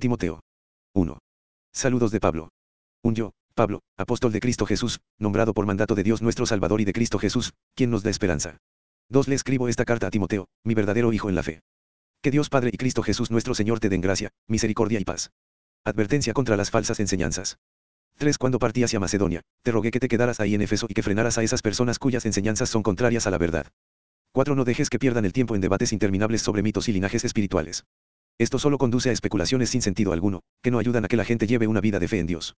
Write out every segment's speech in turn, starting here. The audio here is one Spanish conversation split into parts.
Timoteo. 1. Saludos de Pablo. Un yo, Pablo, apóstol de Cristo Jesús, nombrado por mandato de Dios nuestro Salvador y de Cristo Jesús, quien nos da esperanza. 2. Le escribo esta carta a Timoteo, mi verdadero hijo en la fe. Que Dios Padre y Cristo Jesús nuestro Señor te den gracia, misericordia y paz. Advertencia contra las falsas enseñanzas. 3. Cuando partí hacia Macedonia, te rogué que te quedaras ahí en Efeso y que frenaras a esas personas cuyas enseñanzas son contrarias a la verdad. 4. No dejes que pierdan el tiempo en debates interminables sobre mitos y linajes espirituales. Esto solo conduce a especulaciones sin sentido alguno, que no ayudan a que la gente lleve una vida de fe en Dios.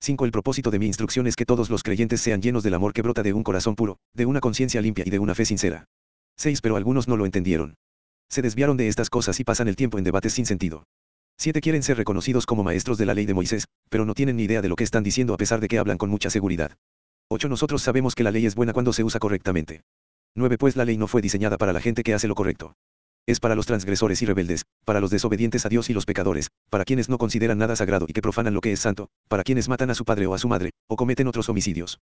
5. El propósito de mi instrucción es que todos los creyentes sean llenos del amor que brota de un corazón puro, de una conciencia limpia y de una fe sincera. 6. Pero algunos no lo entendieron. Se desviaron de estas cosas y pasan el tiempo en debates sin sentido. 7. Quieren ser reconocidos como maestros de la ley de Moisés, pero no tienen ni idea de lo que están diciendo a pesar de que hablan con mucha seguridad. 8. Nosotros sabemos que la ley es buena cuando se usa correctamente. 9. Pues la ley no fue diseñada para la gente que hace lo correcto. Es para los transgresores y rebeldes, para los desobedientes a Dios y los pecadores, para quienes no consideran nada sagrado y que profanan lo que es santo, para quienes matan a su padre o a su madre, o cometen otros homicidios.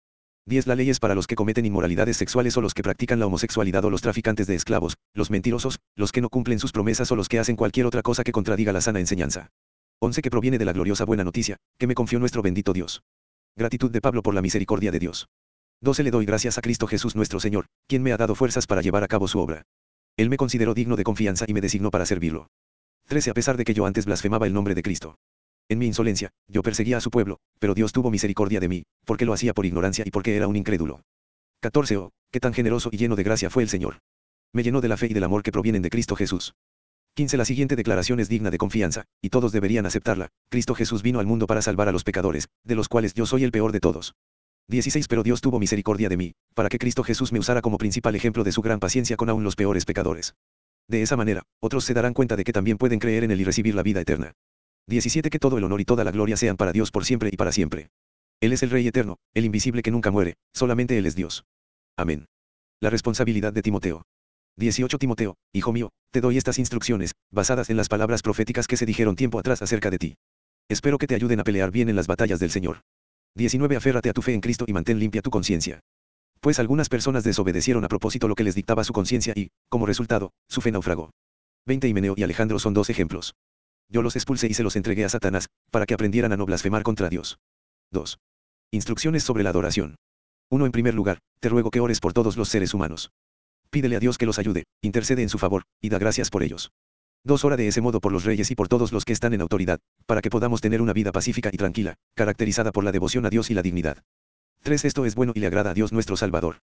10. La ley es para los que cometen inmoralidades sexuales o los que practican la homosexualidad o los traficantes de esclavos, los mentirosos, los que no cumplen sus promesas o los que hacen cualquier otra cosa que contradiga la sana enseñanza. 11. Que proviene de la gloriosa buena noticia, que me confió nuestro bendito Dios. Gratitud de Pablo por la misericordia de Dios. 12. Le doy gracias a Cristo Jesús nuestro Señor, quien me ha dado fuerzas para llevar a cabo su obra. Él me consideró digno de confianza y me designó para servirlo. 13. A pesar de que yo antes blasfemaba el nombre de Cristo. En mi insolencia, yo perseguía a su pueblo, pero Dios tuvo misericordia de mí, porque lo hacía por ignorancia y porque era un incrédulo. 14. Oh, qué tan generoso y lleno de gracia fue el Señor. Me llenó de la fe y del amor que provienen de Cristo Jesús. 15. La siguiente declaración es digna de confianza, y todos deberían aceptarla. Cristo Jesús vino al mundo para salvar a los pecadores, de los cuales yo soy el peor de todos. 16. Pero Dios tuvo misericordia de mí, para que Cristo Jesús me usara como principal ejemplo de su gran paciencia con aún los peores pecadores. De esa manera, otros se darán cuenta de que también pueden creer en Él y recibir la vida eterna. 17. Que todo el honor y toda la gloria sean para Dios por siempre y para siempre. Él es el Rey eterno, el invisible que nunca muere, solamente Él es Dios. Amén. La responsabilidad de Timoteo. 18 Timoteo, hijo mío, te doy estas instrucciones, basadas en las palabras proféticas que se dijeron tiempo atrás acerca de ti. Espero que te ayuden a pelear bien en las batallas del Señor. 19. Aférrate a tu fe en Cristo y mantén limpia tu conciencia. Pues algunas personas desobedecieron a propósito lo que les dictaba su conciencia y, como resultado, su fe naufragó. 20. Himeneo y Alejandro son dos ejemplos. Yo los expulsé y se los entregué a Satanás, para que aprendieran a no blasfemar contra Dios. 2. Instrucciones sobre la adoración. 1. En primer lugar, te ruego que ores por todos los seres humanos. Pídele a Dios que los ayude, intercede en su favor, y da gracias por ellos. Dos Ora de ese modo por los reyes y por todos los que están en autoridad, para que podamos tener una vida pacífica y tranquila, caracterizada por la devoción a Dios y la dignidad. 3. Esto es bueno y le agrada a Dios nuestro Salvador.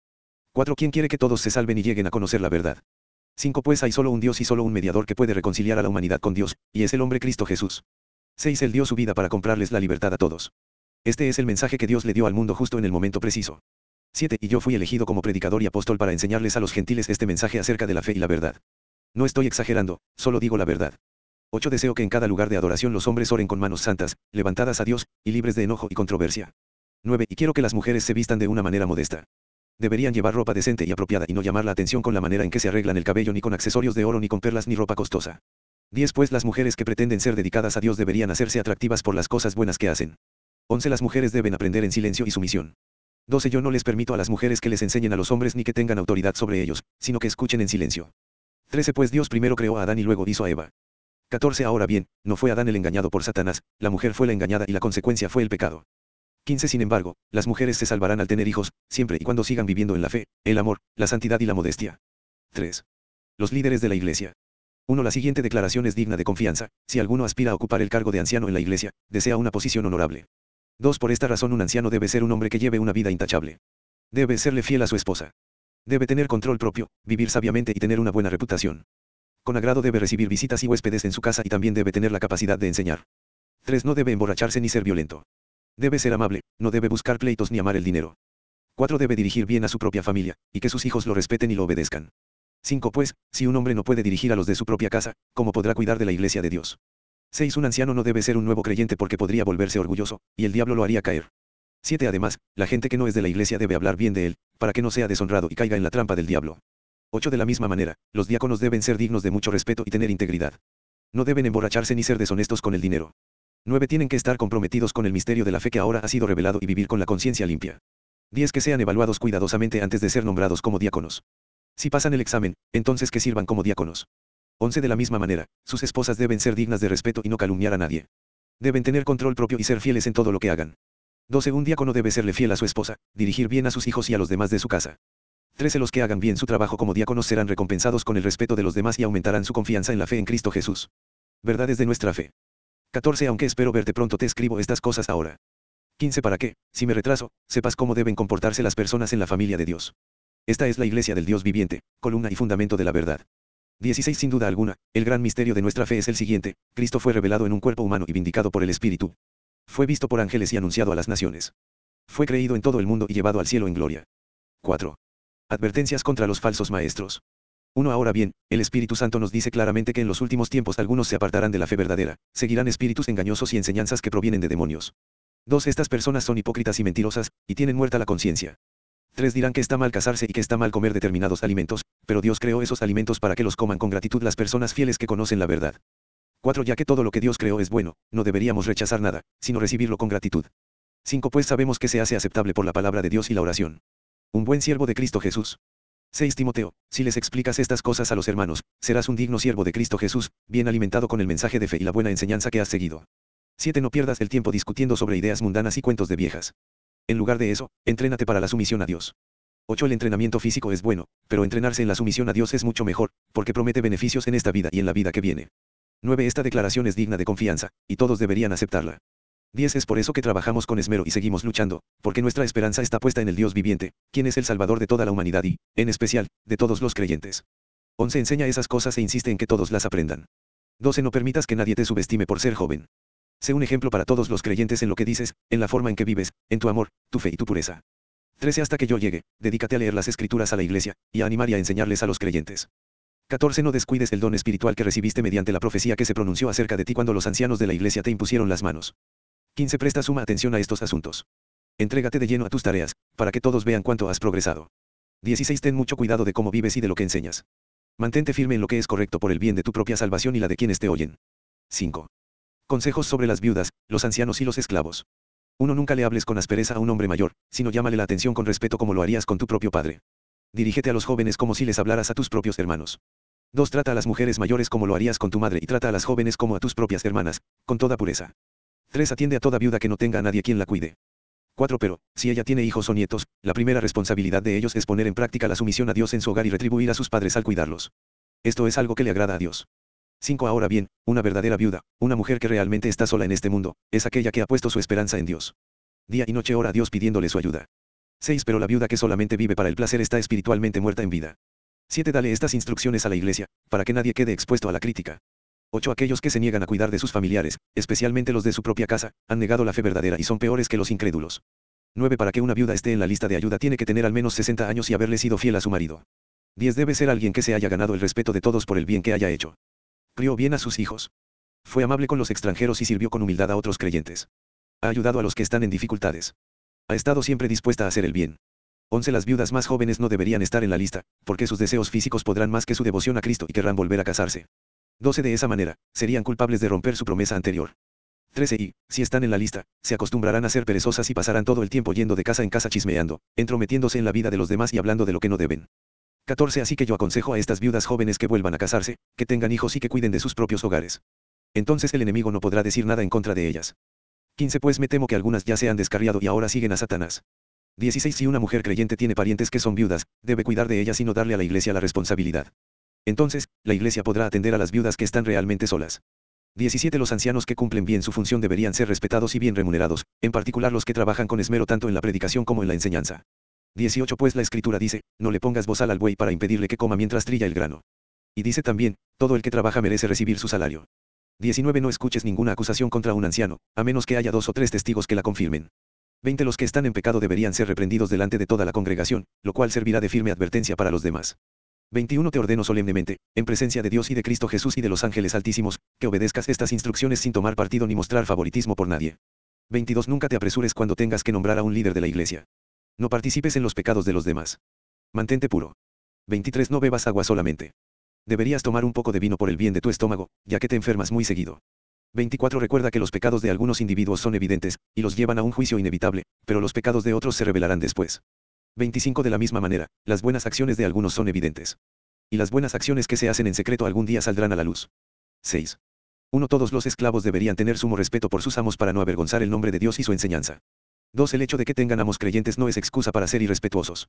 4. ¿Quién quiere que todos se salven y lleguen a conocer la verdad? 5. Pues hay solo un Dios y solo un mediador que puede reconciliar a la humanidad con Dios, y es el hombre Cristo Jesús. 6. Él dio su vida para comprarles la libertad a todos. Este es el mensaje que Dios le dio al mundo justo en el momento preciso. 7. Y yo fui elegido como predicador y apóstol para enseñarles a los gentiles este mensaje acerca de la fe y la verdad. No estoy exagerando, solo digo la verdad. 8. Deseo que en cada lugar de adoración los hombres oren con manos santas, levantadas a Dios, y libres de enojo y controversia. 9. Y quiero que las mujeres se vistan de una manera modesta. Deberían llevar ropa decente y apropiada y no llamar la atención con la manera en que se arreglan el cabello ni con accesorios de oro ni con perlas ni ropa costosa. 10. Pues las mujeres que pretenden ser dedicadas a Dios deberían hacerse atractivas por las cosas buenas que hacen. 11. Las mujeres deben aprender en silencio y sumisión. 12. Yo no les permito a las mujeres que les enseñen a los hombres ni que tengan autoridad sobre ellos, sino que escuchen en silencio. 13 Pues Dios primero creó a Adán y luego hizo a Eva. 14 Ahora bien, no fue Adán el engañado por Satanás, la mujer fue la engañada y la consecuencia fue el pecado. 15 Sin embargo, las mujeres se salvarán al tener hijos, siempre y cuando sigan viviendo en la fe, el amor, la santidad y la modestia. 3. Los líderes de la Iglesia. 1. La siguiente declaración es digna de confianza, si alguno aspira a ocupar el cargo de anciano en la Iglesia, desea una posición honorable. 2. Por esta razón un anciano debe ser un hombre que lleve una vida intachable. Debe serle fiel a su esposa. Debe tener control propio, vivir sabiamente y tener una buena reputación. Con agrado debe recibir visitas y huéspedes en su casa y también debe tener la capacidad de enseñar. 3. No debe emborracharse ni ser violento. Debe ser amable, no debe buscar pleitos ni amar el dinero. 4. Debe dirigir bien a su propia familia, y que sus hijos lo respeten y lo obedezcan. 5. Pues, si un hombre no puede dirigir a los de su propia casa, ¿cómo podrá cuidar de la iglesia de Dios? 6. Un anciano no debe ser un nuevo creyente porque podría volverse orgulloso, y el diablo lo haría caer. 7. Además, la gente que no es de la iglesia debe hablar bien de él, para que no sea deshonrado y caiga en la trampa del diablo. 8. De la misma manera, los diáconos deben ser dignos de mucho respeto y tener integridad. No deben emborracharse ni ser deshonestos con el dinero. 9. Tienen que estar comprometidos con el misterio de la fe que ahora ha sido revelado y vivir con la conciencia limpia. 10. Que sean evaluados cuidadosamente antes de ser nombrados como diáconos. Si pasan el examen, entonces que sirvan como diáconos. 11 de la misma manera, sus esposas deben ser dignas de respeto y no calumniar a nadie. Deben tener control propio y ser fieles en todo lo que hagan. 12 un diácono debe serle fiel a su esposa, dirigir bien a sus hijos y a los demás de su casa. 13 los que hagan bien su trabajo como diáconos serán recompensados con el respeto de los demás y aumentarán su confianza en la fe en Cristo Jesús. Verdades de nuestra fe. 14 Aunque espero verte pronto te escribo estas cosas ahora. 15 Para que, si me retraso, sepas cómo deben comportarse las personas en la familia de Dios. Esta es la iglesia del Dios viviente, columna y fundamento de la verdad. 16 Sin duda alguna, el gran misterio de nuestra fe es el siguiente, Cristo fue revelado en un cuerpo humano y vindicado por el Espíritu. Fue visto por ángeles y anunciado a las naciones. Fue creído en todo el mundo y llevado al cielo en gloria. 4. Advertencias contra los falsos maestros. 1. Ahora bien, el Espíritu Santo nos dice claramente que en los últimos tiempos algunos se apartarán de la fe verdadera, seguirán espíritus engañosos y enseñanzas que provienen de demonios. 2. Estas personas son hipócritas y mentirosas, y tienen muerta la conciencia. 3. Dirán que está mal casarse y que está mal comer determinados alimentos, pero Dios creó esos alimentos para que los coman con gratitud las personas fieles que conocen la verdad. 4. Ya que todo lo que Dios creó es bueno, no deberíamos rechazar nada, sino recibirlo con gratitud. 5. Pues sabemos que se hace aceptable por la palabra de Dios y la oración. Un buen siervo de Cristo Jesús. 6. Timoteo, si les explicas estas cosas a los hermanos, serás un digno siervo de Cristo Jesús, bien alimentado con el mensaje de fe y la buena enseñanza que has seguido. 7. No pierdas el tiempo discutiendo sobre ideas mundanas y cuentos de viejas. En lugar de eso, entrénate para la sumisión a Dios. 8. El entrenamiento físico es bueno, pero entrenarse en la sumisión a Dios es mucho mejor, porque promete beneficios en esta vida y en la vida que viene. 9. Esta declaración es digna de confianza, y todos deberían aceptarla. 10. Es por eso que trabajamos con esmero y seguimos luchando, porque nuestra esperanza está puesta en el Dios viviente, quien es el Salvador de toda la humanidad y, en especial, de todos los creyentes. 11. Enseña esas cosas e insiste en que todos las aprendan. 12. No permitas que nadie te subestime por ser joven. Sé un ejemplo para todos los creyentes en lo que dices, en la forma en que vives, en tu amor, tu fe y tu pureza. 13. Hasta que yo llegue, dedícate a leer las escrituras a la iglesia, y a animar y a enseñarles a los creyentes. 14. No descuides el don espiritual que recibiste mediante la profecía que se pronunció acerca de ti cuando los ancianos de la iglesia te impusieron las manos. 15. Presta suma atención a estos asuntos. Entrégate de lleno a tus tareas, para que todos vean cuánto has progresado. 16. Ten mucho cuidado de cómo vives y de lo que enseñas. Mantente firme en lo que es correcto por el bien de tu propia salvación y la de quienes te oyen. 5. Consejos sobre las viudas, los ancianos y los esclavos. Uno Nunca le hables con aspereza a un hombre mayor, sino llámale la atención con respeto como lo harías con tu propio padre. Dirígete a los jóvenes como si les hablaras a tus propios hermanos. 2. Trata a las mujeres mayores como lo harías con tu madre y trata a las jóvenes como a tus propias hermanas, con toda pureza. 3. Atiende a toda viuda que no tenga a nadie quien la cuide. 4. Pero, si ella tiene hijos o nietos, la primera responsabilidad de ellos es poner en práctica la sumisión a Dios en su hogar y retribuir a sus padres al cuidarlos. Esto es algo que le agrada a Dios. 5. Ahora bien, una verdadera viuda, una mujer que realmente está sola en este mundo, es aquella que ha puesto su esperanza en Dios. Día y noche ora a Dios pidiéndole su ayuda. 6. Pero la viuda que solamente vive para el placer está espiritualmente muerta en vida. 7. Dale estas instrucciones a la iglesia, para que nadie quede expuesto a la crítica. 8. Aquellos que se niegan a cuidar de sus familiares, especialmente los de su propia casa, han negado la fe verdadera y son peores que los incrédulos. 9. Para que una viuda esté en la lista de ayuda tiene que tener al menos 60 años y haberle sido fiel a su marido. 10. Debe ser alguien que se haya ganado el respeto de todos por el bien que haya hecho. Crió bien a sus hijos. Fue amable con los extranjeros y sirvió con humildad a otros creyentes. Ha ayudado a los que están en dificultades. Ha estado siempre dispuesta a hacer el bien. 11. Las viudas más jóvenes no deberían estar en la lista, porque sus deseos físicos podrán más que su devoción a Cristo y querrán volver a casarse. 12. De esa manera, serían culpables de romper su promesa anterior. 13. Y, si están en la lista, se acostumbrarán a ser perezosas y pasarán todo el tiempo yendo de casa en casa chismeando, entrometiéndose en la vida de los demás y hablando de lo que no deben. 14. Así que yo aconsejo a estas viudas jóvenes que vuelvan a casarse, que tengan hijos y que cuiden de sus propios hogares. Entonces el enemigo no podrá decir nada en contra de ellas. 15. Pues me temo que algunas ya se han descarriado y ahora siguen a Satanás. 16. Si una mujer creyente tiene parientes que son viudas, debe cuidar de ellas y no darle a la iglesia la responsabilidad. Entonces, la iglesia podrá atender a las viudas que están realmente solas. 17. Los ancianos que cumplen bien su función deberían ser respetados y bien remunerados, en particular los que trabajan con esmero tanto en la predicación como en la enseñanza. 18 Pues la escritura dice, no le pongas bozal al buey para impedirle que coma mientras trilla el grano. Y dice también, todo el que trabaja merece recibir su salario. 19 No escuches ninguna acusación contra un anciano, a menos que haya dos o tres testigos que la confirmen. 20 Los que están en pecado deberían ser reprendidos delante de toda la congregación, lo cual servirá de firme advertencia para los demás. 21 Te ordeno solemnemente, en presencia de Dios y de Cristo Jesús y de los ángeles altísimos, que obedezcas estas instrucciones sin tomar partido ni mostrar favoritismo por nadie. 22 Nunca te apresures cuando tengas que nombrar a un líder de la iglesia. No participes en los pecados de los demás. Mantente puro. 23. No bebas agua solamente. Deberías tomar un poco de vino por el bien de tu estómago, ya que te enfermas muy seguido. 24. Recuerda que los pecados de algunos individuos son evidentes, y los llevan a un juicio inevitable, pero los pecados de otros se revelarán después. 25. De la misma manera, las buenas acciones de algunos son evidentes. y las buenas acciones que se hacen en secreto algún día saldrán a la luz. 6. 1. Todos los esclavos deberían tener sumo respeto por sus amos para no avergonzar el nombre de Dios y su enseñanza. 2. El hecho de que tengan amos creyentes no es excusa para ser irrespetuosos.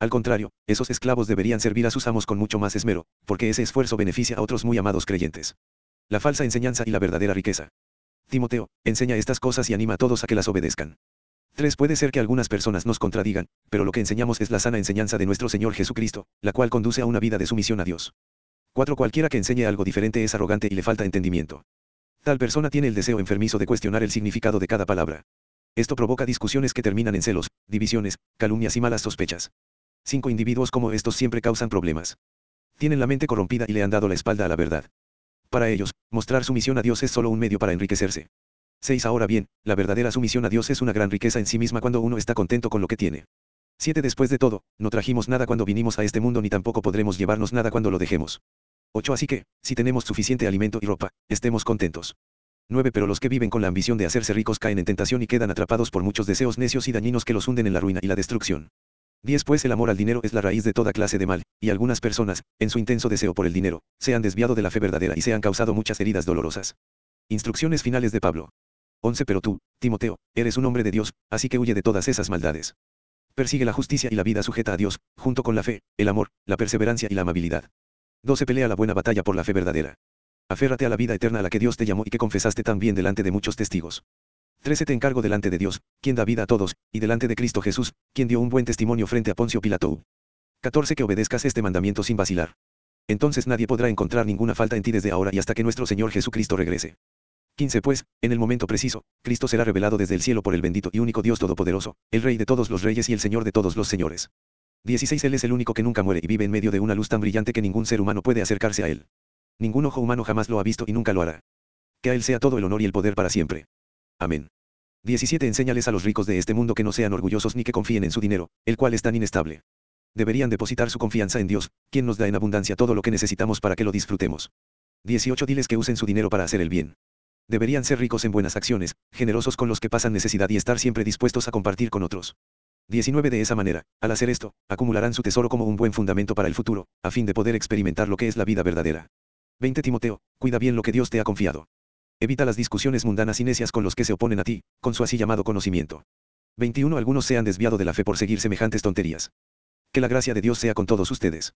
Al contrario, esos esclavos deberían servir a sus amos con mucho más esmero, porque ese esfuerzo beneficia a otros muy amados creyentes. La falsa enseñanza y la verdadera riqueza. Timoteo, enseña estas cosas y anima a todos a que las obedezcan. 3. Puede ser que algunas personas nos contradigan, pero lo que enseñamos es la sana enseñanza de nuestro Señor Jesucristo, la cual conduce a una vida de sumisión a Dios. 4. Cualquiera que enseñe algo diferente es arrogante y le falta entendimiento. Tal persona tiene el deseo enfermizo de cuestionar el significado de cada palabra. Esto provoca discusiones que terminan en celos, divisiones, calumnias y malas sospechas. Cinco individuos como estos siempre causan problemas. Tienen la mente corrompida y le han dado la espalda a la verdad. Para ellos, mostrar sumisión a Dios es solo un medio para enriquecerse. 6. Ahora bien, la verdadera sumisión a Dios es una gran riqueza en sí misma cuando uno está contento con lo que tiene. 7. Después de todo, no trajimos nada cuando vinimos a este mundo ni tampoco podremos llevarnos nada cuando lo dejemos. 8. Así que, si tenemos suficiente alimento y ropa, estemos contentos. 9. Pero los que viven con la ambición de hacerse ricos caen en tentación y quedan atrapados por muchos deseos necios y dañinos que los hunden en la ruina y la destrucción. 10. Pues el amor al dinero es la raíz de toda clase de mal, y algunas personas, en su intenso deseo por el dinero, se han desviado de la fe verdadera y se han causado muchas heridas dolorosas. Instrucciones finales de Pablo. 11. Pero tú, Timoteo, eres un hombre de Dios, así que huye de todas esas maldades. Persigue la justicia y la vida sujeta a Dios, junto con la fe, el amor, la perseverancia y la amabilidad. 12. Pelea la buena batalla por la fe verdadera. Aférrate a la vida eterna a la que Dios te llamó y que confesaste también delante de muchos testigos. 13. Te encargo delante de Dios, quien da vida a todos, y delante de Cristo Jesús, quien dio un buen testimonio frente a Poncio Pilato. 14. Que obedezcas este mandamiento sin vacilar. Entonces nadie podrá encontrar ninguna falta en ti desde ahora y hasta que nuestro Señor Jesucristo regrese. 15. Pues, en el momento preciso, Cristo será revelado desde el cielo por el bendito y único Dios Todopoderoso, el Rey de todos los reyes y el Señor de todos los señores. 16. Él es el único que nunca muere y vive en medio de una luz tan brillante que ningún ser humano puede acercarse a él. Ningún ojo humano jamás lo ha visto y nunca lo hará. Que a él sea todo el honor y el poder para siempre. Amén. 17. Enséñales a los ricos de este mundo que no sean orgullosos ni que confíen en su dinero, el cual es tan inestable. Deberían depositar su confianza en Dios, quien nos da en abundancia todo lo que necesitamos para que lo disfrutemos. 18. Diles que usen su dinero para hacer el bien. Deberían ser ricos en buenas acciones, generosos con los que pasan necesidad y estar siempre dispuestos a compartir con otros. 19 De esa manera, al hacer esto, acumularán su tesoro como un buen fundamento para el futuro, a fin de poder experimentar lo que es la vida verdadera. 20 Timoteo, cuida bien lo que Dios te ha confiado. Evita las discusiones mundanas y necias con los que se oponen a ti, con su así llamado conocimiento. 21 Algunos se han desviado de la fe por seguir semejantes tonterías. Que la gracia de Dios sea con todos ustedes.